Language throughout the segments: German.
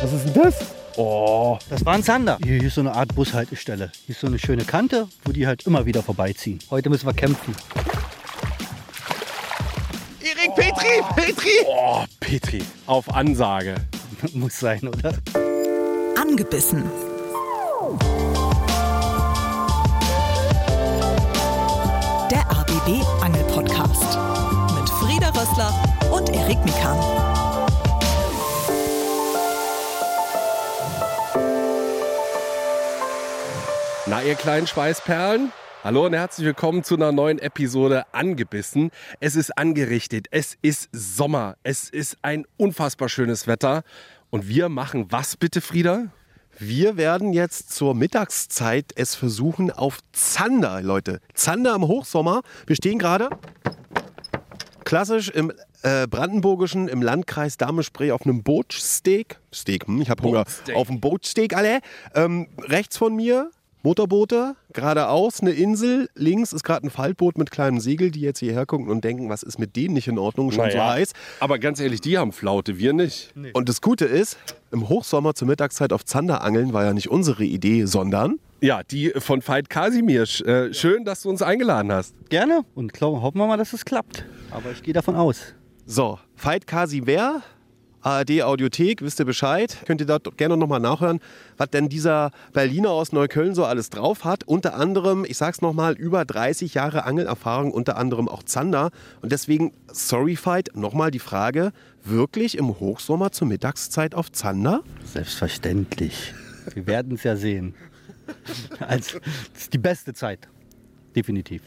Was ist denn das? Oh, Das war ein Zander. Hier, hier ist so eine Art Bushaltestelle. Hier ist so eine schöne Kante, wo die halt immer wieder vorbeiziehen. Heute müssen wir kämpfen. Erik Petri, Petri! oh, Petri, auf Ansage. Muss sein, oder? Angebissen. Der ABB Angel Podcast mit Frieda Rössler und Erik Mikan. Na, ihr kleinen Schweißperlen? Hallo und herzlich willkommen zu einer neuen Episode Angebissen. Es ist angerichtet, es ist Sommer, es ist ein unfassbar schönes Wetter. Und wir machen was bitte, Frieda? Wir werden jetzt zur Mittagszeit es versuchen auf Zander, Leute. Zander im Hochsommer. Wir stehen gerade klassisch im äh, Brandenburgischen, im Landkreis Dahme-Spree auf einem Bootsteak. Steak, hm, ich habe Hunger. Bootsteak. Auf einem Bootsteak, alle. Ähm, rechts von mir Motorboote, geradeaus eine Insel, links ist gerade ein Faltboot mit kleinem Segel, die jetzt hierher gucken und denken, was ist mit denen nicht in Ordnung, schon so heiß. Aber ganz ehrlich, die haben Flaute, wir nicht. Und das Gute ist, im Hochsommer zur Mittagszeit auf Zander angeln war ja nicht unsere Idee, sondern Ja, die von Veit Kasimir. Äh, schön, dass du uns eingeladen hast. Gerne. Und klar, hoffen wir mal, dass es klappt. Aber ich gehe davon aus. So, Veit Kasimir, ARD Audiothek, wisst ihr Bescheid? Könnt ihr dort gerne nochmal nachhören, was denn dieser Berliner aus Neukölln so alles drauf hat. Unter anderem, ich sag's nochmal, über 30 Jahre Angelerfahrung, unter anderem auch Zander. Und deswegen, sorry Veit, nochmal die Frage, wirklich im Hochsommer zur Mittagszeit auf Zander? Selbstverständlich. Wir werden es ja sehen. Also, das ist die beste Zeit. Definitiv.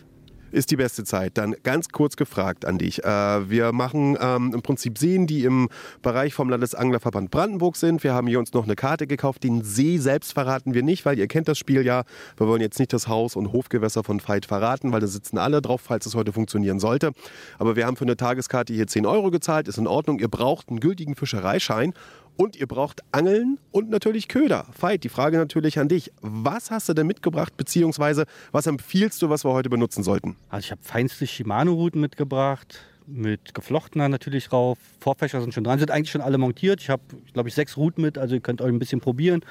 Ist die beste Zeit. Dann ganz kurz gefragt an dich. Äh, wir machen ähm, im Prinzip Seen, die im Bereich vom Landesanglerverband Brandenburg sind. Wir haben hier uns noch eine Karte gekauft. Den See selbst verraten wir nicht, weil ihr kennt das Spiel ja. Wir wollen jetzt nicht das Haus- und Hofgewässer von Veit verraten, weil da sitzen alle drauf, falls es heute funktionieren sollte. Aber wir haben für eine Tageskarte hier 10 Euro gezahlt. Ist in Ordnung. Ihr braucht einen gültigen Fischereischein. Und ihr braucht Angeln und natürlich Köder. Veit, die Frage natürlich an dich. Was hast du denn mitgebracht, beziehungsweise was empfiehlst du, was wir heute benutzen sollten? Also ich habe feinste Shimano-Routen mitgebracht, mit Geflochtener natürlich drauf. Vorfächer sind schon dran, sind eigentlich schon alle montiert. Ich habe, glaube ich, sechs Routen mit, also ihr könnt euch ein bisschen probieren.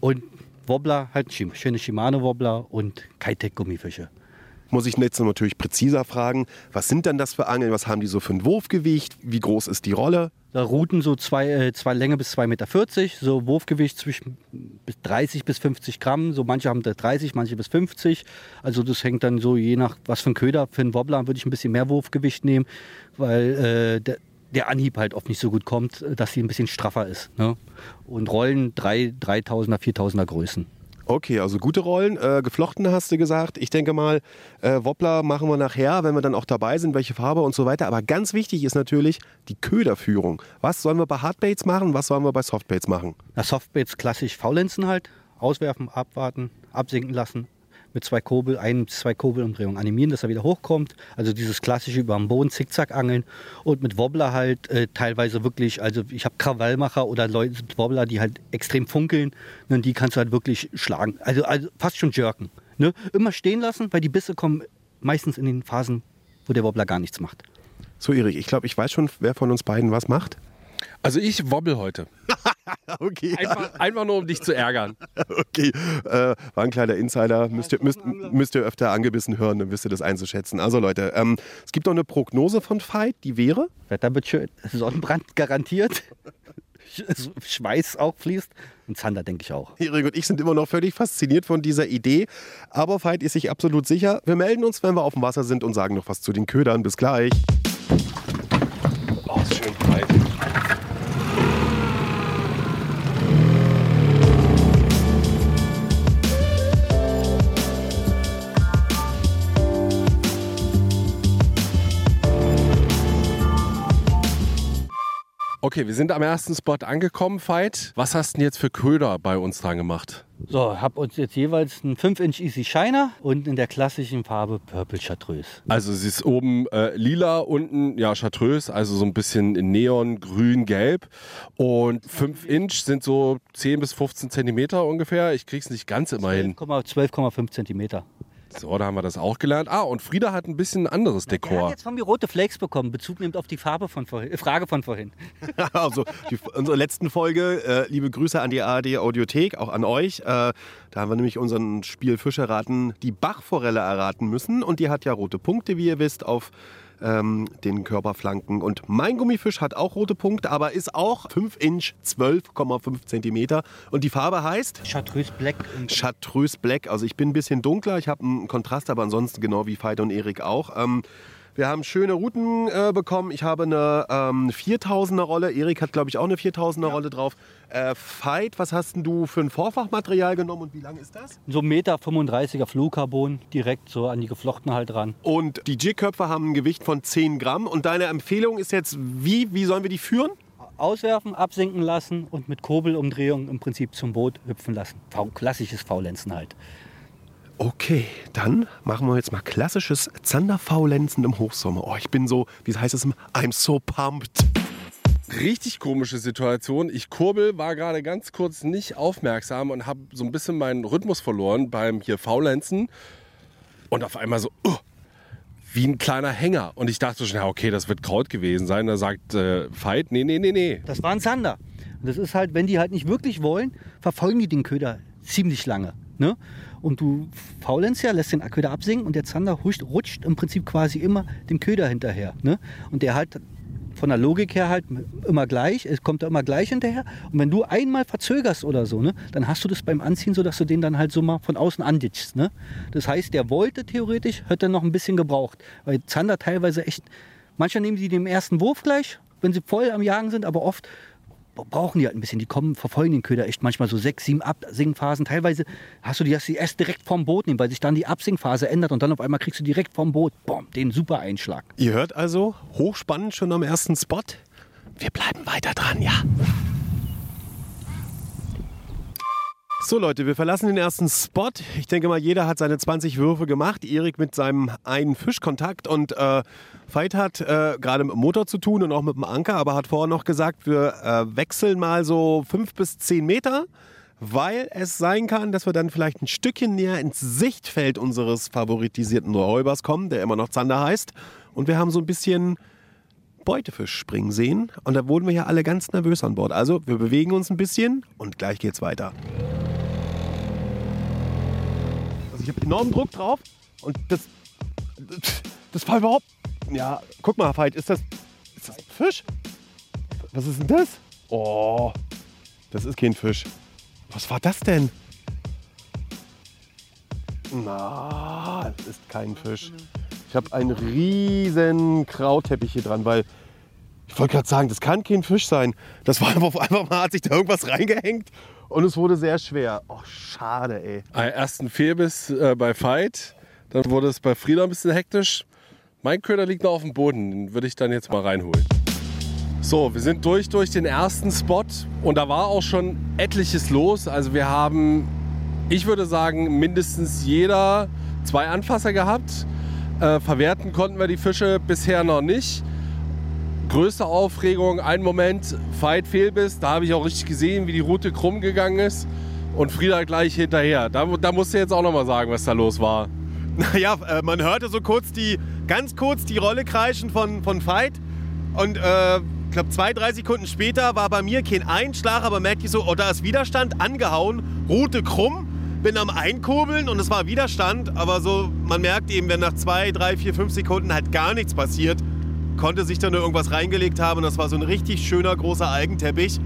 Und Wobbler, halt schöne Shimano-Wobbler und Kitec-Gummifische. Muss ich jetzt natürlich präziser fragen, was sind denn das für Angeln? Was haben die so für ein Wurfgewicht? Wie groß ist die Rolle? Da Routen so zwei, äh, zwei Länge bis 2,40 Meter, so Wurfgewicht zwischen bis 30 bis 50 Gramm. So manche haben da 30, manche bis 50. Also das hängt dann so je nach, was für ein Köder. Für einen Wobbler würde ich ein bisschen mehr Wurfgewicht nehmen, weil äh, der, der Anhieb halt oft nicht so gut kommt, dass sie ein bisschen straffer ist. Ne? Und Rollen 3, 3000er, 4000er Größen. Okay, also gute Rollen. Äh, geflochten hast du gesagt. Ich denke mal, äh, Wobbler machen wir nachher, wenn wir dann auch dabei sind, welche Farbe und so weiter. Aber ganz wichtig ist natürlich die Köderführung. Was sollen wir bei Hardbaits machen? Was sollen wir bei Softbaits machen? Na, Softbaits klassisch faulenzen halt, auswerfen, abwarten, absinken lassen. Mit zwei Kurbel, ein, zwei Kurbelumdrehungen animieren, dass er wieder hochkommt. Also dieses klassische über dem Boden Zickzack angeln und mit Wobbler halt äh, teilweise wirklich, also ich habe Krawallmacher oder Leute mit Wobbler, die halt extrem funkeln, ne, und die kannst du halt wirklich schlagen. Also, also fast schon jerken. Ne? Immer stehen lassen, weil die Bisse kommen meistens in den Phasen, wo der Wobbler gar nichts macht. So, Erik, ich glaube, ich weiß schon, wer von uns beiden was macht. Also ich wobbel heute. Okay, Einfach, einfach nur, um dich zu ärgern. okay. Äh, war ein kleiner Insider. Müsst ihr, müsst, müsst ihr öfter angebissen hören, dann wisst ihr das einzuschätzen. Also Leute, ähm, es gibt noch eine Prognose von Veit, die wäre? Wetter wird schön, Sonnenbrand garantiert, Schweiß auch fließt und Zander denke ich auch. Erik und ich sind immer noch völlig fasziniert von dieser Idee. Aber Veit ist sich absolut sicher. Wir melden uns, wenn wir auf dem Wasser sind und sagen noch was zu den Ködern. Bis gleich. Oh, ist schön breit. Okay, wir sind am ersten Spot angekommen, Veit. Was hast du denn jetzt für Köder bei uns dran gemacht? So, habe uns jetzt jeweils einen 5-Inch Easy Shiner und in der klassischen Farbe Purple Chartreuse. Also sie ist oben äh, lila, unten ja chartreuse, also so ein bisschen in Neon, grün, gelb. Und 5 Inch sind so 10 bis 15 Zentimeter ungefähr. Ich krieg's nicht ganz immer hin. 12,5 Zentimeter. So, da haben wir das auch gelernt. Ah, und Frieda hat ein bisschen anderes Der hat Dekor. jetzt von mir rote Flakes bekommen, Bezug nimmt auf die Farbe von vorhin, äh, Frage von vorhin. Also die, unsere letzten Folge, äh, liebe Grüße an die ARD Audiothek, auch an euch. Äh, da haben wir nämlich unseren Spiel Fisch erraten, die Bachforelle erraten müssen. Und die hat ja rote Punkte, wie ihr wisst, auf ähm, den Körperflanken. Und mein Gummifisch hat auch rote Punkte, aber ist auch 5 Inch, 12,5 Zentimeter. Und die Farbe heißt? Chartreuse Black. Chartreuse Black. Also ich bin ein bisschen dunkler, ich habe einen Kontrast, aber ansonsten genau wie Veit und Erik auch. Ähm, wir haben schöne Routen äh, bekommen. Ich habe eine ähm, 4000er Rolle. Erik hat, glaube ich, auch eine 4000er Rolle drauf. Äh, Veit, was hast denn du für ein Vorfachmaterial genommen und wie lang ist das? so 1,35 Meter 35er Fluorcarbon, direkt so an die Geflochtene halt ran. Und die Jigköpfe haben ein Gewicht von 10 Gramm. Und deine Empfehlung ist jetzt, wie, wie sollen wir die führen? Auswerfen, absinken lassen und mit Kurbelumdrehung im Prinzip zum Boot hüpfen lassen. V klassisches Faulenzen halt. Okay, dann machen wir jetzt mal klassisches Zanderfaulenzen im Hochsommer. Oh, ich bin so, wie heißt es? I'm so pumped. Richtig komische Situation. Ich kurbel, war gerade ganz kurz nicht aufmerksam und habe so ein bisschen meinen Rhythmus verloren beim hier Faulenzen. Und auf einmal so, uh, wie ein kleiner Hänger. Und ich dachte schon, ja, okay, das wird Kraut gewesen sein. Da sagt äh, Veit, nee, nee, nee, nee. Das war ein Zander. Und das ist halt, wenn die halt nicht wirklich wollen, verfolgen die den Köder ziemlich lange. Ne? Und du faulenzt ja, lässt den Köder absinken und der Zander huscht, rutscht im Prinzip quasi immer dem Köder hinterher. Ne? Und der halt von der Logik her halt immer gleich, es kommt da immer gleich hinterher. Und wenn du einmal verzögerst oder so, ne, dann hast du das beim Anziehen so, dass du den dann halt so mal von außen anditschst. Ne? Das heißt, der wollte theoretisch, hätte noch ein bisschen gebraucht. Weil Zander teilweise echt, manchmal nehmen die den ersten Wurf gleich, wenn sie voll am Jagen sind, aber oft brauchen die halt ein bisschen. Die kommen, verfolgen den Köder echt manchmal so sechs, sieben Absinkphasen. Teilweise hast du die, dass die erst direkt vom Boot nehmen, weil sich dann die Absinkphase ändert und dann auf einmal kriegst du direkt vom Boot, boom, den super Einschlag. Ihr hört also, hochspannend schon am ersten Spot. Wir bleiben weiter dran, ja. So Leute, wir verlassen den ersten Spot. Ich denke mal, jeder hat seine 20 Würfe gemacht. Erik mit seinem einen Fischkontakt und äh, Veit hat äh, gerade mit dem Motor zu tun und auch mit dem Anker, aber hat vorher noch gesagt, wir äh, wechseln mal so 5 bis 10 Meter, weil es sein kann, dass wir dann vielleicht ein Stückchen näher ins Sichtfeld unseres favoritisierten Räubers kommen, der immer noch Zander heißt. Und wir haben so ein bisschen Beutefisch springen sehen und da wurden wir ja alle ganz nervös an Bord. Also wir bewegen uns ein bisschen und gleich geht's weiter. Also ich habe enormen Druck drauf und das, das war überhaupt. Ja, guck mal, Veit, ist das, ist das ein Fisch? Was ist denn das? Oh, das ist kein Fisch. Was war das denn? Na, das ist kein Fisch. Ich habe einen riesen Krautteppich hier dran, weil ich wollte gerade sagen, das kann kein Fisch sein. Das war einfach, einfach mal, hat sich da irgendwas reingehängt und es wurde sehr schwer. Oh, schade, ey. Ersten Fehlbiss äh, bei Veit. Dann wurde es bei Frieda ein bisschen hektisch. Mein Köder liegt noch auf dem Boden. Den würde ich dann jetzt mal reinholen. So, wir sind durch durch den ersten Spot und da war auch schon etliches los. Also wir haben, ich würde sagen, mindestens jeder zwei Anfasser gehabt. Äh, verwerten konnten wir die Fische bisher noch nicht. Größte Aufregung, ein Moment, Fight Fehlbiss. Da habe ich auch richtig gesehen, wie die Route krumm gegangen ist. Und Frieda gleich hinterher. Da, da musst du jetzt auch noch mal sagen, was da los war. Naja, äh, man hörte so kurz die, ganz kurz die Rolle kreischen von, von Veit. Und äh, ich glaube, zwei, drei Sekunden später war bei mir kein Einschlag, aber merkte ich so, oh, da ist Widerstand, angehauen, Route krumm, bin am Einkurbeln und es war Widerstand, aber so, man merkt eben, wenn nach zwei, drei, vier, fünf Sekunden halt gar nichts passiert, konnte sich da nur irgendwas reingelegt haben und das war so ein richtig schöner, großer Algenteppich.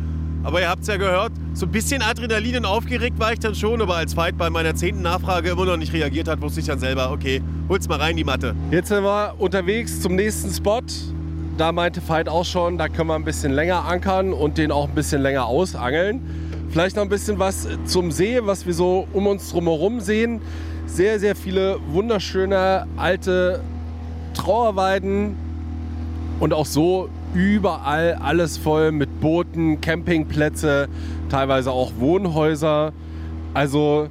Aber ihr habt es ja gehört, so ein bisschen Adrenalin und aufgeregt war ich dann schon, aber als Veit bei meiner zehnten Nachfrage immer noch nicht reagiert hat, wusste ich dann selber, okay, hol's mal rein, die Matte. Jetzt sind wir unterwegs zum nächsten Spot. Da meinte Veit auch schon, da können wir ein bisschen länger ankern und den auch ein bisschen länger ausangeln. Vielleicht noch ein bisschen was zum See, was wir so um uns drumherum sehen. Sehr, sehr viele wunderschöne alte Trauerweiden und auch so überall alles voll mit Booten, Campingplätze, teilweise auch Wohnhäuser. Also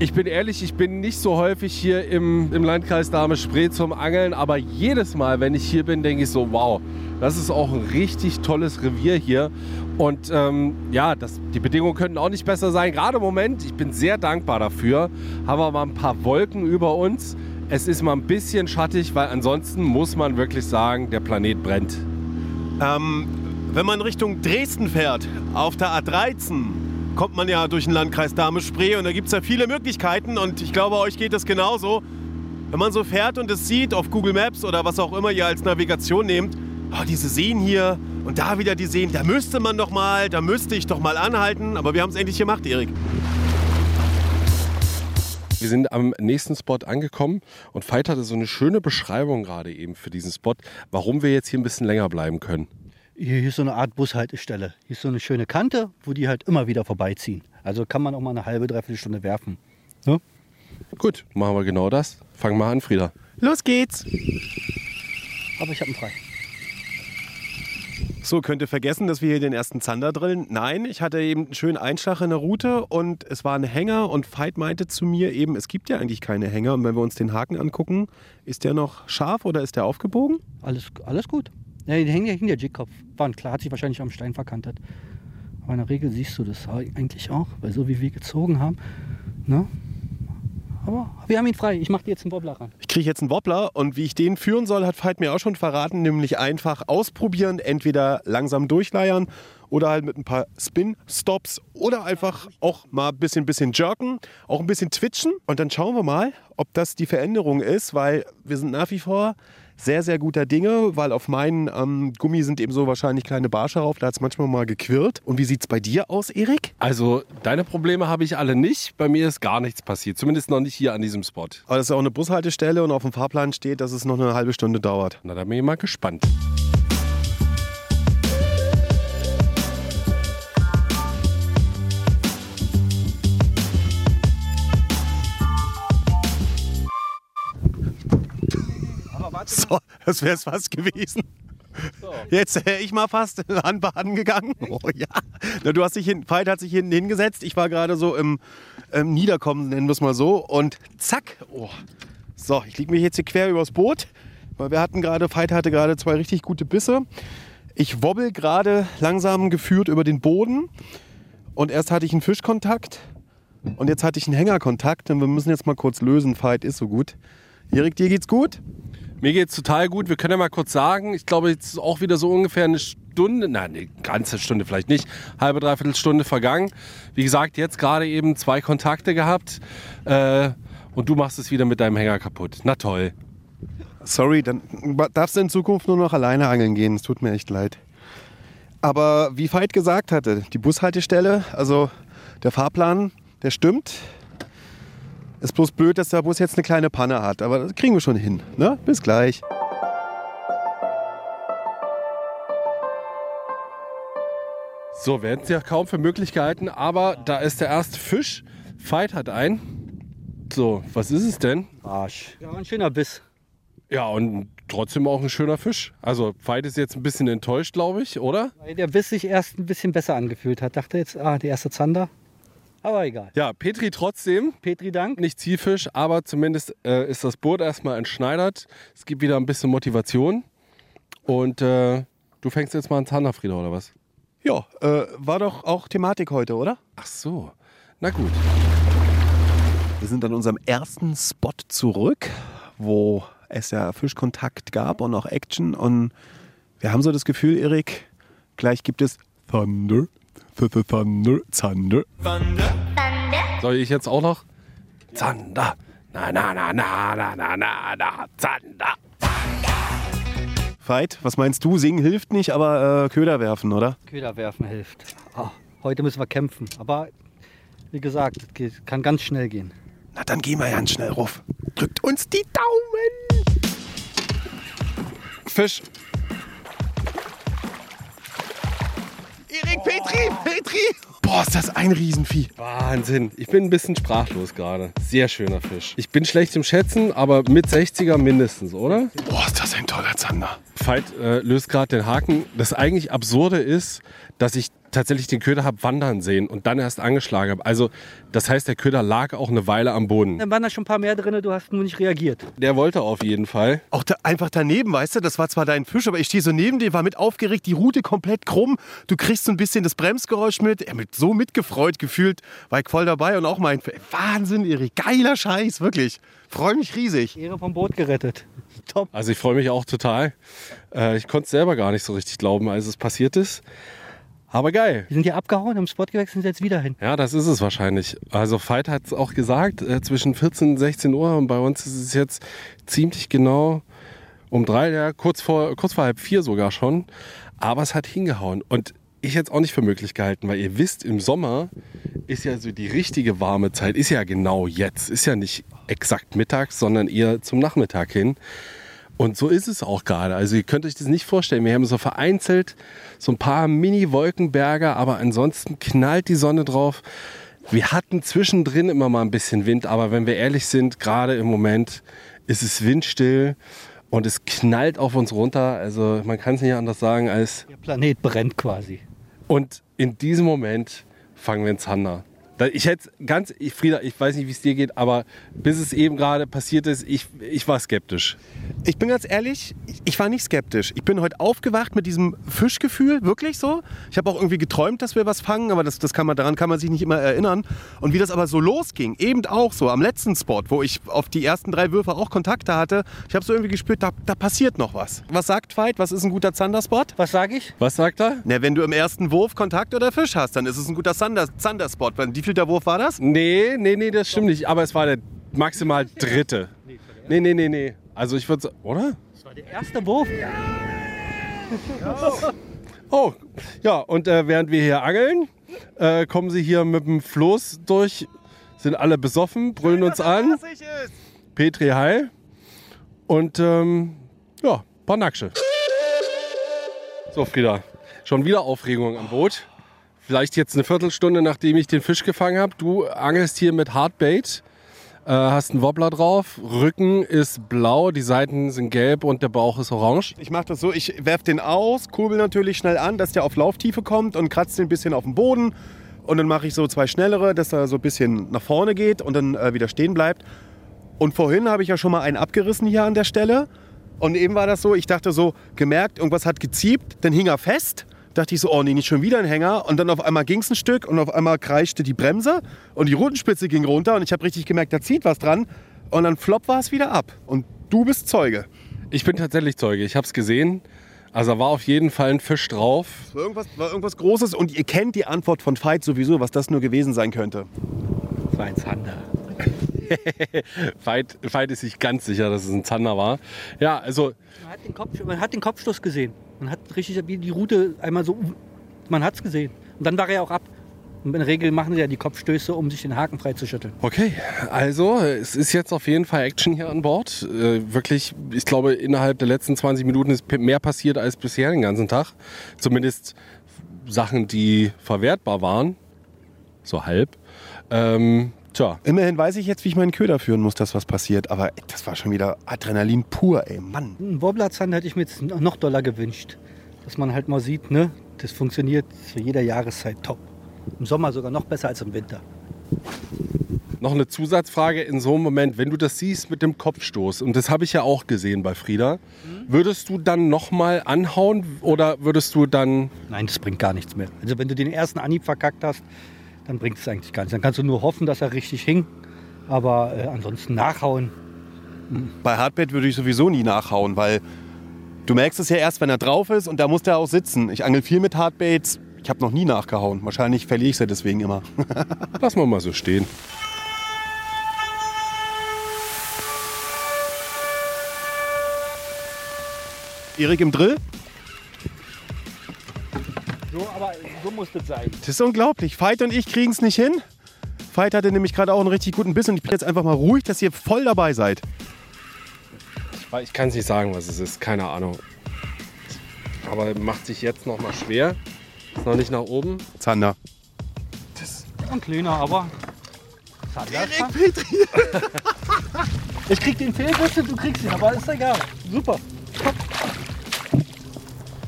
ich bin ehrlich, ich bin nicht so häufig hier im, im Landkreis Dahme-Spree zum Angeln, aber jedes Mal, wenn ich hier bin, denke ich so, wow, das ist auch ein richtig tolles Revier hier. Und ähm, ja, das, die Bedingungen könnten auch nicht besser sein. Gerade im Moment, ich bin sehr dankbar dafür, haben wir mal ein paar Wolken über uns. Es ist mal ein bisschen schattig, weil ansonsten muss man wirklich sagen, der Planet brennt. Ähm, wenn man Richtung Dresden fährt, auf der A13, kommt man ja durch den Landkreis Dahme-Spree und da gibt es ja viele Möglichkeiten und ich glaube, euch geht es genauso. Wenn man so fährt und es sieht auf Google Maps oder was auch immer ihr als Navigation nehmt, oh, diese Seen hier und da wieder die Seen, da müsste man doch mal, da müsste ich doch mal anhalten, aber wir haben es endlich gemacht, Erik. Wir sind am nächsten Spot angekommen und Veit hatte so eine schöne Beschreibung gerade eben für diesen Spot, warum wir jetzt hier ein bisschen länger bleiben können. Hier ist so eine Art Bushaltestelle. Hier ist so eine schöne Kante, wo die halt immer wieder vorbeiziehen. Also kann man auch mal eine halbe, dreiviertel Stunde werfen. Ne? Gut, machen wir genau das. Fangen wir an, Frieda. Los geht's! Aber ich habe einen frei. So, könnt vergessen, dass wir hier den ersten Zander drillen? Nein, ich hatte eben einen schönen Einschlag in der Route und es war ein Hänger und Veit meinte zu mir eben, es gibt ja eigentlich keine Hänger. Und wenn wir uns den Haken angucken, ist der noch scharf oder ist der aufgebogen? Alles, alles gut. Ja, die hängen ja hinter der Jigkopf. War klar, hat sich wahrscheinlich am Stein verkantet. Aber in der Regel siehst du das eigentlich auch, weil so wie wir gezogen haben. Ne? Aber wir haben ihn frei. Ich mache dir jetzt einen Wobbler ran. Ich kriege jetzt einen Wobbler und wie ich den führen soll, hat Veit mir auch schon verraten, nämlich einfach ausprobieren, entweder langsam durchleiern oder halt mit ein paar Spin-Stops oder einfach auch mal ein bisschen, bisschen jerken, auch ein bisschen twitchen und dann schauen wir mal, ob das die Veränderung ist, weil wir sind nach wie vor sehr, sehr guter Dinge, weil auf meinen ähm, Gummi sind eben so wahrscheinlich kleine Barsche drauf, da hat es manchmal mal gequirlt. Und wie sieht es bei dir aus, Erik? Also, deine Probleme habe ich alle nicht. Bei mir ist gar nichts passiert. Zumindest noch nicht hier an diesem Spot. Aber das ist ja auch eine Bushaltestelle und auf dem Fahrplan steht, dass es noch eine halbe Stunde dauert. Na, da bin ich mal gespannt. So, das wäre es fast gewesen. Jetzt wäre ich mal fast anbaden gegangen. Oh ja. Na, du hast dich hin, Veit hat sich hinten hingesetzt. Ich war gerade so im, im Niederkommen, nennen wir es mal so. Und zack. Oh. So, ich liege mich jetzt hier quer übers Boot. Weil wir hatten gerade, Veit hatte gerade zwei richtig gute Bisse. Ich wobbel gerade langsam geführt über den Boden. Und erst hatte ich einen Fischkontakt. Und jetzt hatte ich einen Hängerkontakt. Und wir müssen jetzt mal kurz lösen. Veit ist so gut. Erik, dir geht's gut? Mir geht's total gut. Wir können ja mal kurz sagen, ich glaube, jetzt ist auch wieder so ungefähr eine Stunde, nein, eine ganze Stunde vielleicht nicht, halbe, dreiviertel Stunde vergangen. Wie gesagt, jetzt gerade eben zwei Kontakte gehabt äh, und du machst es wieder mit deinem Hänger kaputt. Na toll. Sorry, dann darfst du in Zukunft nur noch alleine angeln gehen. Es tut mir echt leid. Aber wie Veit gesagt hatte, die Bushaltestelle, also der Fahrplan, der stimmt. Ist bloß blöd, dass der Bus jetzt eine kleine Panne hat. Aber das kriegen wir schon hin. Ne? Bis gleich. So, wir hätten es ja kaum für Möglichkeiten, aber da ist der erste Fisch. Veit hat einen. So, was ist es denn? Arsch. Ja, ein schöner Biss. Ja, und trotzdem auch ein schöner Fisch. Also, Veit ist jetzt ein bisschen enttäuscht, glaube ich, oder? Weil der Biss sich erst ein bisschen besser angefühlt hat. Dachte jetzt, ah, der erste Zander. Aber egal. Ja, Petri trotzdem. Petri Dank. Nicht Zielfisch, aber zumindest äh, ist das Boot erstmal entschneidert. Es gibt wieder ein bisschen Motivation. Und äh, du fängst jetzt mal einen Zander, Frieda, oder was? Ja, äh, war doch auch Thematik heute, oder? Ach so. Na gut. Wir sind an unserem ersten Spot zurück, wo es ja Fischkontakt gab und auch Action. Und wir haben so das Gefühl, Erik, gleich gibt es Thunder, Thunder, Thunder, Thunder. Soll ich jetzt auch noch? Zander. Na, na, na, na, na, na, na, na, Zander. Veit, was meinst du? Singen hilft nicht, aber äh, Köder werfen, oder? Köder werfen hilft. Ah, heute müssen wir kämpfen. Aber wie gesagt, es geht- kann ganz schnell gehen. Na, dann gehen wir ganz schnell ruf. Drückt uns die Daumen. Fisch. Erik, Petri, Petri. Boah, ist das ein Riesenvieh. Wahnsinn. Ich bin ein bisschen sprachlos gerade. Sehr schöner Fisch. Ich bin schlecht im Schätzen, aber mit 60er mindestens, oder? Boah, ist das ein toller Zander. Veit äh, löst gerade den Haken. Das eigentlich Absurde ist, dass ich tatsächlich den Köder habe wandern sehen und dann erst angeschlagen habe. Also das heißt, der Köder lag auch eine Weile am Boden. Dann waren da schon ein paar mehr drin, du hast nur nicht reagiert. Der wollte auf jeden Fall. Auch da, einfach daneben, weißt du, das war zwar dein Fisch, aber ich stehe so neben dir, war mit aufgeregt, die Route komplett krumm. Du kriegst so ein bisschen das Bremsgeräusch mit. Er mit so mitgefreut gefühlt, war ich voll dabei und auch mein Wahnsinn, Erik, geiler Scheiß, wirklich. Freue mich riesig. Ehre vom Boot gerettet. Top. Also ich freue mich auch total. Äh, ich konnte es selber gar nicht so richtig glauben, als es passiert ist. Aber geil. Wir sind hier abgehauen, haben Spot gewechselt, sind jetzt wieder hin. Ja, das ist es wahrscheinlich. Also Veit hat es auch gesagt, äh, zwischen 14 und 16 Uhr und bei uns ist es jetzt ziemlich genau um drei, ja, kurz vor, kurz vor halb vier sogar schon. Aber es hat hingehauen. Und ich hätte es auch nicht für möglich gehalten, weil ihr wisst, im Sommer ist ja so die richtige warme Zeit, ist ja genau jetzt. Ist ja nicht exakt mittags, sondern eher zum Nachmittag hin. Und so ist es auch gerade. Also ihr könnt euch das nicht vorstellen. Wir haben so vereinzelt so ein paar Mini-Wolkenberge, aber ansonsten knallt die Sonne drauf. Wir hatten zwischendrin immer mal ein bisschen Wind, aber wenn wir ehrlich sind, gerade im Moment ist es windstill und es knallt auf uns runter. Also man kann es nicht anders sagen als. Der Planet brennt quasi. Und in diesem Moment fangen wir einen Zander. Ich hätte ganz, ich, Frieda, ich weiß nicht, wie es dir geht, aber bis es eben gerade passiert ist, ich, ich war skeptisch. Ich bin ganz ehrlich, ich- war nicht skeptisch. Ich bin heute aufgewacht mit diesem Fischgefühl, wirklich so. Ich habe auch irgendwie geträumt, dass wir was fangen, aber das, das kann man, daran kann man sich nicht immer erinnern. Und wie das aber so losging, eben auch so am letzten Spot, wo ich auf die ersten drei Würfe auch Kontakte hatte, ich habe so irgendwie gespürt, da, da passiert noch was. Was sagt Veit? Was ist ein guter Zanderspot? Was sage ich? Was sagt er? Na, wenn du im ersten Wurf Kontakt oder Fisch hast, dann ist es ein guter Zander, Zanderspot. Viel der Wurf war das? Nee, nee, nee, das stimmt nicht. Aber es war der maximal dritte. Nee, nee, nee, nee. Also ich würde sagen, oder? Das war der erste Wurf. Oh, ja, und äh, während wir hier angeln, äh, kommen sie hier mit dem Floß durch, sind alle besoffen, brüllen uns an. Petri Heil. Und ähm, ja, paar Nacksche. So, Frieda, schon wieder Aufregung am Boot. Vielleicht jetzt eine Viertelstunde, nachdem ich den Fisch gefangen habe. Du angelst hier mit Hardbait, äh, hast einen Wobbler drauf, Rücken ist blau, die Seiten sind gelb und der Bauch ist orange. Ich mache das so, ich werf den aus, kurbel natürlich schnell an, dass der auf Lauftiefe kommt und kratze den ein bisschen auf den Boden. Und dann mache ich so zwei schnellere, dass er so ein bisschen nach vorne geht und dann äh, wieder stehen bleibt. Und vorhin habe ich ja schon mal einen abgerissen hier an der Stelle. Und eben war das so, ich dachte so, gemerkt, irgendwas hat geziebt, dann hing er fest. Dachte ich so, oh nee, nicht schon wieder ein Hänger. Und dann auf einmal ging es ein Stück und auf einmal kreischte die Bremse und die Rutenspitze ging runter und ich habe richtig gemerkt, da zieht was dran. Und dann flop war es wieder ab. Und du bist Zeuge. Ich bin tatsächlich Zeuge, ich habe es gesehen. Also da war auf jeden Fall ein Fisch drauf. War irgendwas, war irgendwas Großes und ihr kennt die Antwort von Veit sowieso, was das nur gewesen sein könnte. Das war ein Zander. Veit, Veit ist sich ganz sicher, dass es ein Zander war. Ja, also Man hat den, Kopf, man hat den Kopfstoß gesehen. Man hat richtig die Route einmal so. Man hat es gesehen. Und dann war er auch ab. Und in der Regel machen sie ja die Kopfstöße, um sich den Haken freizuschütteln. Okay, also es ist jetzt auf jeden Fall Action hier an Bord. Äh, wirklich, ich glaube, innerhalb der letzten 20 Minuten ist mehr passiert als bisher den ganzen Tag. Zumindest Sachen, die verwertbar waren. So halb. Ähm, tja, Immerhin weiß ich jetzt, wie ich meinen Köder führen muss, dass was passiert. Aber ey, das war schon wieder Adrenalin pur, ey, Mann. Einen Wobblerzander hätte ich mir jetzt noch doller gewünscht. Dass man halt mal sieht, ne, das funktioniert zu jeder Jahreszeit top. Im Sommer sogar noch besser als im Winter. noch eine Zusatzfrage in so einem Moment, wenn du das siehst mit dem Kopfstoß, und das habe ich ja auch gesehen bei Frieda, würdest du dann nochmal anhauen oder würdest du dann Nein, das bringt gar nichts mehr. Also wenn du den ersten Anhieb verkackt hast, dann bringt es eigentlich gar nichts. Dann kannst du nur hoffen, dass er richtig hing. Aber äh, ansonsten nachhauen. Bei Hardbait würde ich sowieso nie nachhauen, weil du merkst es ja erst, wenn er drauf ist und da muss der auch sitzen. Ich angel viel mit Hardbaits. Ich habe noch nie nachgehauen. Wahrscheinlich verliere ich sie deswegen immer. lassen wir mal so stehen. Erik im Drill? So, aber so muss das sein. Das ist unglaublich. Veit und ich kriegen es nicht hin. Veit hatte nämlich gerade auch einen richtig guten Biss und ich bin jetzt einfach mal ruhig, dass ihr voll dabei seid. Ich, ich kann es nicht sagen, was es ist, keine Ahnung. Aber macht sich jetzt nochmal schwer. Ist noch nicht nach oben. Zander. Ein kleiner, aber. Zander ist fast- Ich krieg den und du kriegst ihn, aber ist egal. Super.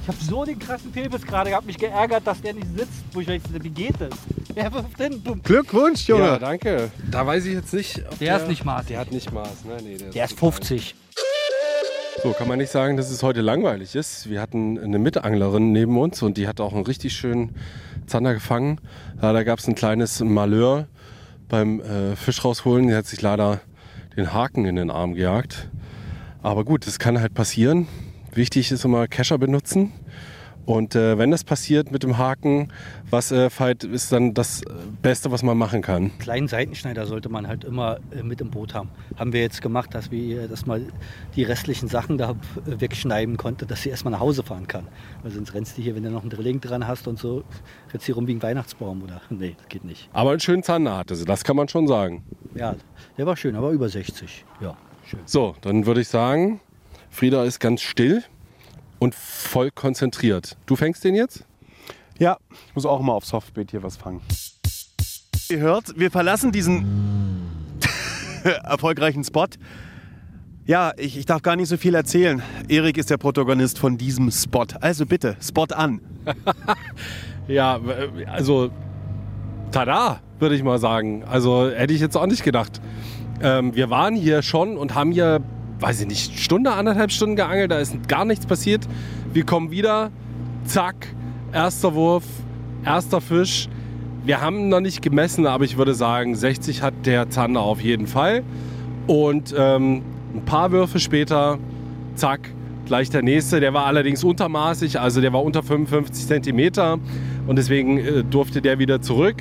Ich habe so den krassen Pilbis gerade gehabt, mich geärgert, dass der nicht sitzt. Wo ich dachte, wie geht das? Der wirft hin, bumm. Glückwunsch, Junge. Ja, danke. Da weiß ich jetzt nicht. ob Der ist nicht maßig. Der hat nicht Maß, ne? Nee, Der ist total- 50. So, kann man nicht sagen, dass es heute langweilig ist. Wir hatten eine Mitanglerin neben uns und die hat auch einen richtig schönen Zander gefangen. Leider gab es ein kleines Malheur beim äh, Fisch rausholen. Die hat sich leider den Haken in den Arm gejagt. Aber gut, das kann halt passieren. Wichtig ist immer Kescher benutzen. Und äh, wenn das passiert mit dem Haken, was äh, Veit, ist dann das äh, Beste, was man machen kann. Kleinen Seitenschneider sollte man halt immer äh, mit im Boot haben. Haben wir jetzt gemacht, dass wir dass mal die restlichen Sachen da äh, wegschneiden konnte, dass sie erstmal nach Hause fahren kann. Weil sonst rennst du hier, wenn du noch einen Drilling dran hast und so, rennst du hier rum wie ein Weihnachtsbaum oder? Nee, das geht nicht. Aber einen schönen Zander hatte sie, das kann man schon sagen. Ja, der war schön, aber über 60. Ja, schön. So, dann würde ich sagen, Frieda ist ganz still und voll konzentriert. Du fängst den jetzt? Ja, ich muss auch mal auf Softbait hier was fangen. Ihr hört, wir verlassen diesen erfolgreichen Spot. Ja, ich, ich darf gar nicht so viel erzählen. Erik ist der Protagonist von diesem Spot. Also bitte, Spot an. Ja, also tada, würde ich mal sagen. Also hätte ich jetzt auch nicht gedacht. Ähm, wir waren hier schon und haben hier, weiß ich nicht, Stunde, anderthalb Stunden geangelt. Da ist gar nichts passiert. Wir kommen wieder, zack, erster Wurf, erster Fisch. Wir haben noch nicht gemessen, aber ich würde sagen, 60 hat der Zander auf jeden Fall. Und ähm, ein paar Würfe später, zack, gleich der nächste. Der war allerdings untermaßig, also der war unter 55 Zentimeter und deswegen äh, durfte der wieder zurück.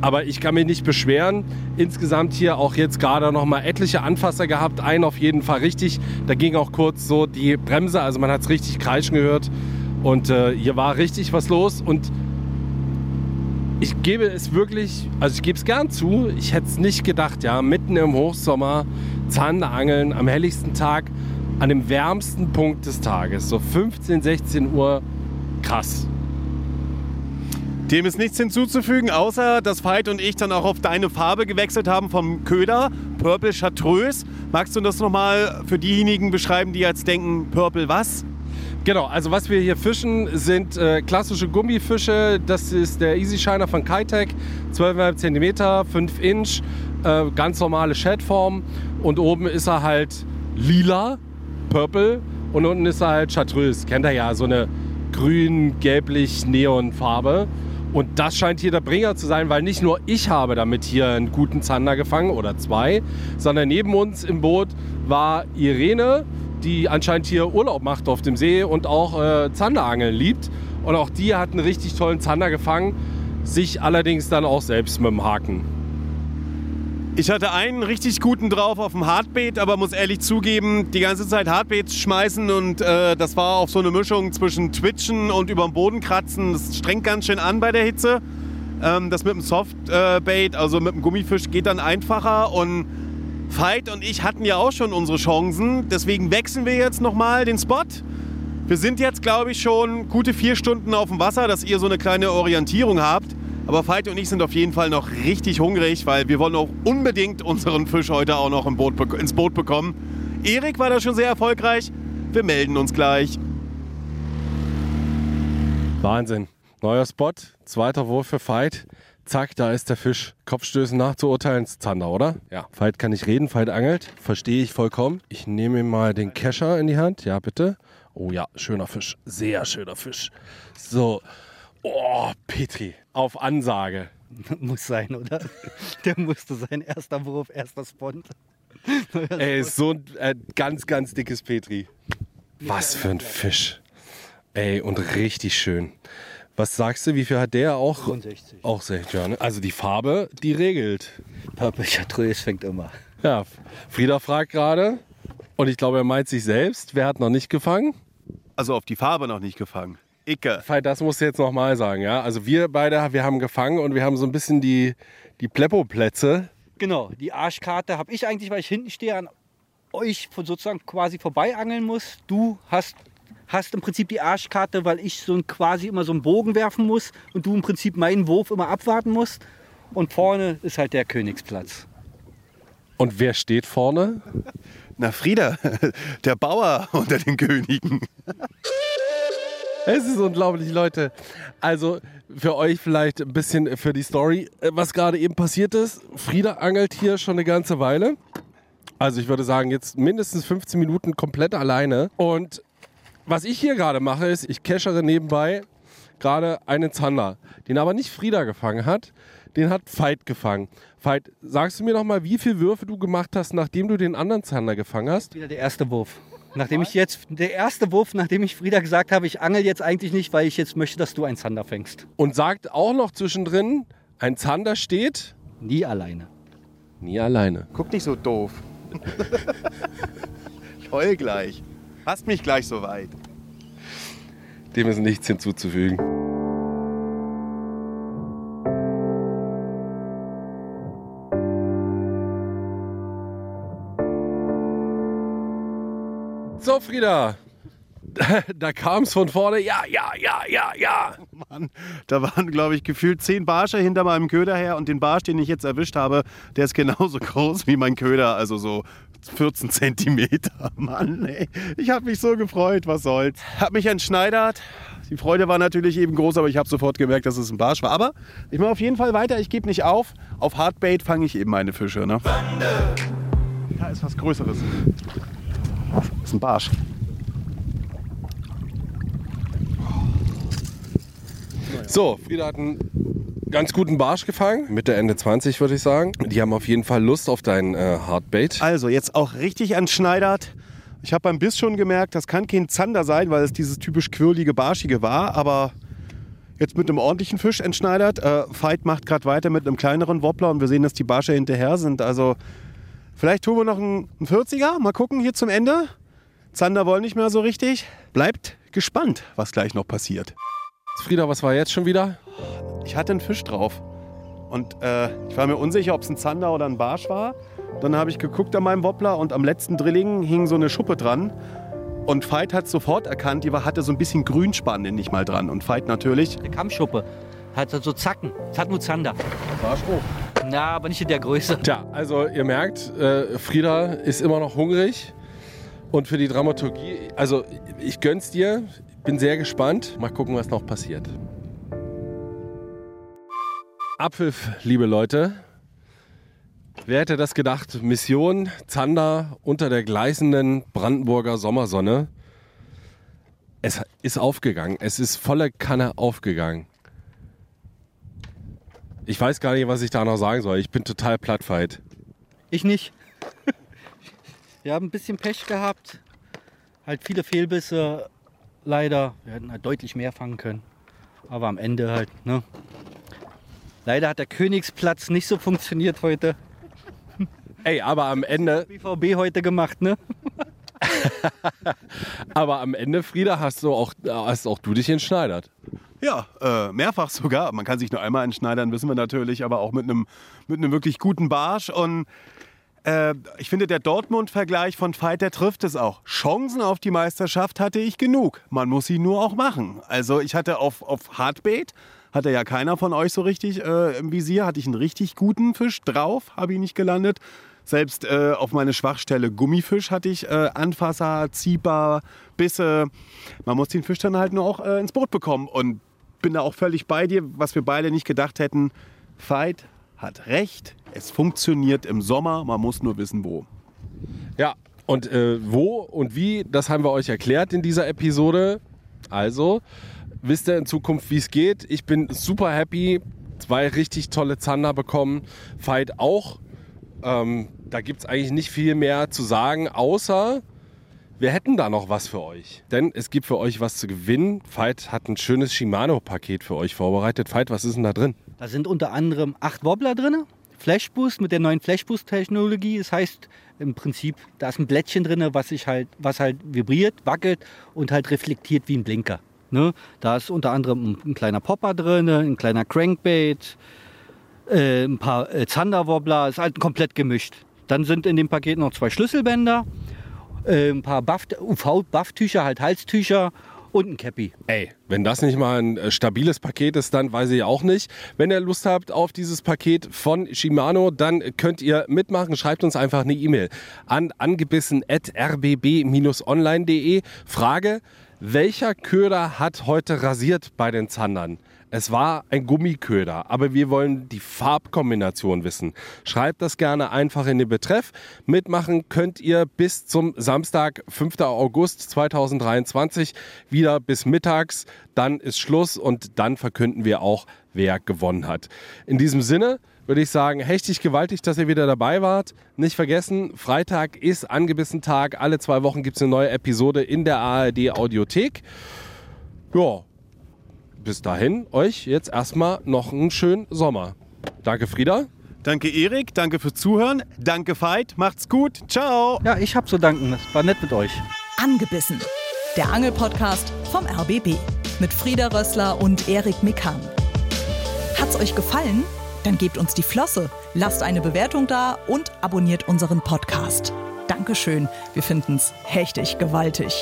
Aber ich kann mich nicht beschweren. Insgesamt hier auch jetzt gerade noch mal etliche Anfasser gehabt. Einen auf jeden Fall richtig. Da ging auch kurz so die Bremse, also man hat es richtig kreischen gehört. Und äh, hier war richtig was los. Und ich gebe es wirklich, also ich gebe es gern zu, ich hätte es nicht gedacht, ja, mitten im Hochsommer, Zanderangeln am helligsten Tag, an dem wärmsten Punkt des Tages, so 15, 16 Uhr, krass. Dem ist nichts hinzuzufügen, außer dass Veit und ich dann auch auf deine Farbe gewechselt haben vom Köder, Purple Chartreuse. Magst du das nochmal für diejenigen beschreiben, die jetzt denken, Purple was? Genau, also was wir hier fischen, sind äh, klassische Gummifische. Das ist der Easy Shiner von Kitec, 12,5 cm, 5 Inch, äh, ganz normale Shadform. Und oben ist er halt lila, purple und unten ist er halt chartreuse. Kennt ihr ja, so eine grün-gelblich-neon-Farbe. Und das scheint hier der Bringer zu sein, weil nicht nur ich habe damit hier einen guten Zander gefangen oder zwei, sondern neben uns im Boot war Irene, die anscheinend hier Urlaub macht auf dem See und auch äh, Zanderangeln liebt. Und auch die hat einen richtig tollen Zander gefangen, sich allerdings dann auch selbst mit dem Haken. Ich hatte einen richtig guten drauf auf dem Hardbait, aber muss ehrlich zugeben, die ganze Zeit Hardbaits schmeißen und äh, das war auch so eine Mischung zwischen Twitchen und überm Boden kratzen. Das strengt ganz schön an bei der Hitze. Ähm, das mit dem Softbait, also mit dem Gummifisch, geht dann einfacher und Veit und ich hatten ja auch schon unsere Chancen. Deswegen wechseln wir jetzt nochmal den Spot. Wir sind jetzt, glaube ich, schon gute vier Stunden auf dem Wasser, dass ihr so eine kleine Orientierung habt. Aber Veit und ich sind auf jeden Fall noch richtig hungrig, weil wir wollen auch unbedingt unseren Fisch heute auch noch im Boot, ins Boot bekommen. Erik war da schon sehr erfolgreich. Wir melden uns gleich. Wahnsinn. Neuer Spot, zweiter Wurf für Veit. Zack, da ist der Fisch. Kopfstößen nachzuurteilen, Zander, oder? Ja. Veit kann nicht reden, Veit angelt. Verstehe ich vollkommen. Ich nehme ihm mal den Kescher in die Hand. Ja, bitte. Oh ja, schöner Fisch. Sehr schöner Fisch. So. Oh, Petri. Auf Ansage. Muss sein, oder? Der musste sein. Erster Wurf, erster Spont. Ey, ist so ein äh, ganz, ganz dickes Petri. Was für ein Fisch. Ey, und richtig schön. Was sagst du, wie viel hat der auch? 65. Auch 60, ja. Ne? Also die Farbe, die regelt. Purple Chartreuse fängt immer. Ja, Frieda fragt gerade, und ich glaube, er meint sich selbst, wer hat noch nicht gefangen? Also auf die Farbe noch nicht gefangen. Icke. Das musst du jetzt nochmal sagen, ja? Also wir beide, wir haben gefangen und wir haben so ein bisschen die, die Pleppo-Plätze. Genau, die Arschkarte habe ich eigentlich, weil ich hinten stehe, an euch sozusagen quasi vorbei angeln muss. Du hast, hast im Prinzip die Arschkarte, weil ich so ein, quasi immer so einen Bogen werfen muss und du im Prinzip meinen Wurf immer abwarten musst. Und vorne ist halt der Königsplatz. Und wer steht vorne? Na Frieda, der Bauer unter den Königen. Es ist unglaublich, Leute. Also für euch vielleicht ein bisschen für die Story, äh, was gerade eben passiert ist. Frieda angelt hier schon eine ganze Weile. Also ich würde sagen, jetzt mindestens 15 Minuten komplett alleine. Und was ich hier gerade mache, ist, ich keschere nebenbei gerade einen Zander, den aber nicht Frieda gefangen hat, den hat Veit gefangen. Veit, sagst du mir noch mal, wie viele Würfe du gemacht hast, nachdem du den anderen Zander gefangen hast? Wieder der erste Wurf. Nachdem ich jetzt, der erste Wurf, nachdem ich Frieda gesagt habe, ich angel jetzt eigentlich nicht, weil ich jetzt möchte, dass du einen Zander fängst. Und sagt auch noch zwischendrin, ein Zander steht Nie alleine. nie alleine. Guck nicht so doof. ich heul gleich. Hast mich gleich so weit. Dem ist nichts hinzuzufügen. So, Frieda. Da kam es von vorne. Ja, ja, ja, ja, ja. Mann, da waren, glaube ich, gefühlt zehn Barsche hinter meinem Köder her. Und den Barsch, den ich jetzt erwischt habe, der ist genauso groß wie mein Köder. Also so 14 Zentimeter. Mann, ey. Ich habe mich so gefreut. Was soll's. Hab mich entschneidert. Die Freude war natürlich eben groß, aber ich habe sofort gemerkt, dass es ein Barsch war. Aber ich mache auf jeden Fall weiter. Ich gebe nicht auf. Auf Hardbait fange ich eben meine Fische. Ne? Da ist was Größeres. Das ist ein Barsch. So, Frieda hat einen ganz guten Barsch gefangen. Mitte, Ende 20 würde ich sagen. Die haben auf jeden Fall Lust auf dein äh, Hardbait. Also jetzt auch richtig entschneidert. Ich habe beim Biss schon gemerkt, das kann kein Zander sein, weil es dieses typisch quirlige, barschige war. Aber jetzt mit einem ordentlichen Fisch entschneidert. Äh, Veit macht gerade weiter mit einem kleineren Wobbler und wir sehen, dass die Barsche hinterher sind. Also vielleicht tun wir noch einen, einen 40er. Mal gucken hier zum Ende. Zander wollen nicht mehr so richtig. Bleibt gespannt, was gleich noch passiert. Frieda, was war jetzt schon wieder? Ich hatte einen Fisch drauf. Und äh, ich war mir unsicher, ob es ein Zander oder ein Barsch war. Dann habe ich geguckt an meinem Wobbler und am letzten Drilling hing so eine Schuppe dran. Und Veit hat sofort erkannt, die war, hatte so ein bisschen Grünspan, nenne ich mal dran. Und Veit natürlich. Der Kammschuppe hat so Zacken. Das hat nur Zander. Barsch hoch. Na, aber nicht in der Größe. Tja, also ihr merkt, äh, Frieda ist immer noch hungrig. Und für die Dramaturgie, also ich gönn's dir, bin sehr gespannt. Mal gucken, was noch passiert. Abpfiff, liebe Leute. Wer hätte das gedacht? Mission Zander unter der gleißenden Brandenburger Sommersonne. Es ist aufgegangen. Es ist volle Kanne aufgegangen. Ich weiß gar nicht, was ich da noch sagen soll. Ich bin total plattfight. Ich nicht. Wir haben ein bisschen Pech gehabt. Halt viele Fehlbisse. Leider. Wir hätten halt deutlich mehr fangen können. Aber am Ende halt, ne? Leider hat der Königsplatz nicht so funktioniert heute. Ey, aber am Ende, BVB heute gemacht, ne? aber am Ende, Frieda, hast du auch, hast auch du dich entschneidert. Ja, äh, mehrfach sogar. Man kann sich nur einmal entschneidern, wissen wir natürlich, aber auch mit einem mit wirklich guten Barsch. Und äh, ich finde, der Dortmund-Vergleich von Veit, der trifft es auch. Chancen auf die Meisterschaft hatte ich genug. Man muss sie nur auch machen. Also ich hatte auf, auf Hardbait, hatte ja keiner von euch so richtig äh, im Visier, hatte ich einen richtig guten Fisch drauf, habe ich nicht gelandet. Selbst äh, auf meine Schwachstelle Gummifisch hatte ich äh, Anfasser, Zieper, Bisse. Man muss den Fisch dann halt nur auch äh, ins Boot bekommen. Und bin da auch völlig bei dir, was wir beide nicht gedacht hätten. Veit hat recht. Es funktioniert im Sommer, man muss nur wissen, wo. Ja, und äh, wo und wie, das haben wir euch erklärt in dieser Episode. Also, wisst ihr in Zukunft, wie es geht. Ich bin super happy. Zwei richtig tolle Zander bekommen. Veit auch. Ähm, da gibt es eigentlich nicht viel mehr zu sagen, außer wir hätten da noch was für euch. Denn es gibt für euch was zu gewinnen. Veit hat ein schönes Shimano-Paket für euch vorbereitet. Veit, was ist denn da drin? Da sind unter anderem acht Wobbler drin. Flashboost mit der neuen Flashboost-Technologie. Das heißt im Prinzip, da ist ein Blättchen drin, was, sich halt, was halt vibriert, wackelt und halt reflektiert wie ein Blinker. Ne? Da ist unter anderem ein, ein kleiner Popper drin, ein kleiner Crankbait, äh, ein paar äh, Zanderwobbler, ist halt komplett gemischt. Dann sind in dem Paket noch zwei Schlüsselbänder, äh, ein paar UV-Bufftücher, halt Halstücher und ein Cappy. Ey, wenn das nicht mal ein äh, stabiles Paket ist, dann weiß ich auch nicht. Wenn ihr Lust habt auf dieses Paket von Shimano, dann könnt ihr mitmachen. Schreibt uns einfach eine E-Mail an angebissen.rbb-online.de. Frage, Welcher Köder hat heute rasiert bei den Zandern? Es war ein Gummiköder, aber wir wollen die Farbkombination wissen. Schreibt das gerne einfach in den Betreff. Mitmachen könnt ihr bis zum Samstag, 5. August 2023, wieder bis mittags. Dann ist Schluss und dann verkünden wir auch, wer gewonnen hat. In diesem Sinne würde ich sagen, hechtig gewaltig, dass ihr wieder dabei wart. Nicht vergessen, Freitag ist angebissen Tag. Alle zwei Wochen gibt es eine neue Episode in der ARD Audiothek. Ja, bis dahin euch jetzt erstmal noch einen schönen Sommer. Danke, Frieda. Danke, Erik. Danke fürs Zuhören. Danke, Veit. Macht's gut. Ciao. Ja, ich hab zu danken. Das war nett mit euch. Angebissen. Der Angelpodcast vom RBB. Mit Frieda Rössler und Erik Mikan. Hat's euch gefallen? Dann gebt uns die Flosse, lasst eine Bewertung da und abonniert unseren Podcast. Dankeschön. Wir finden's hechtig gewaltig.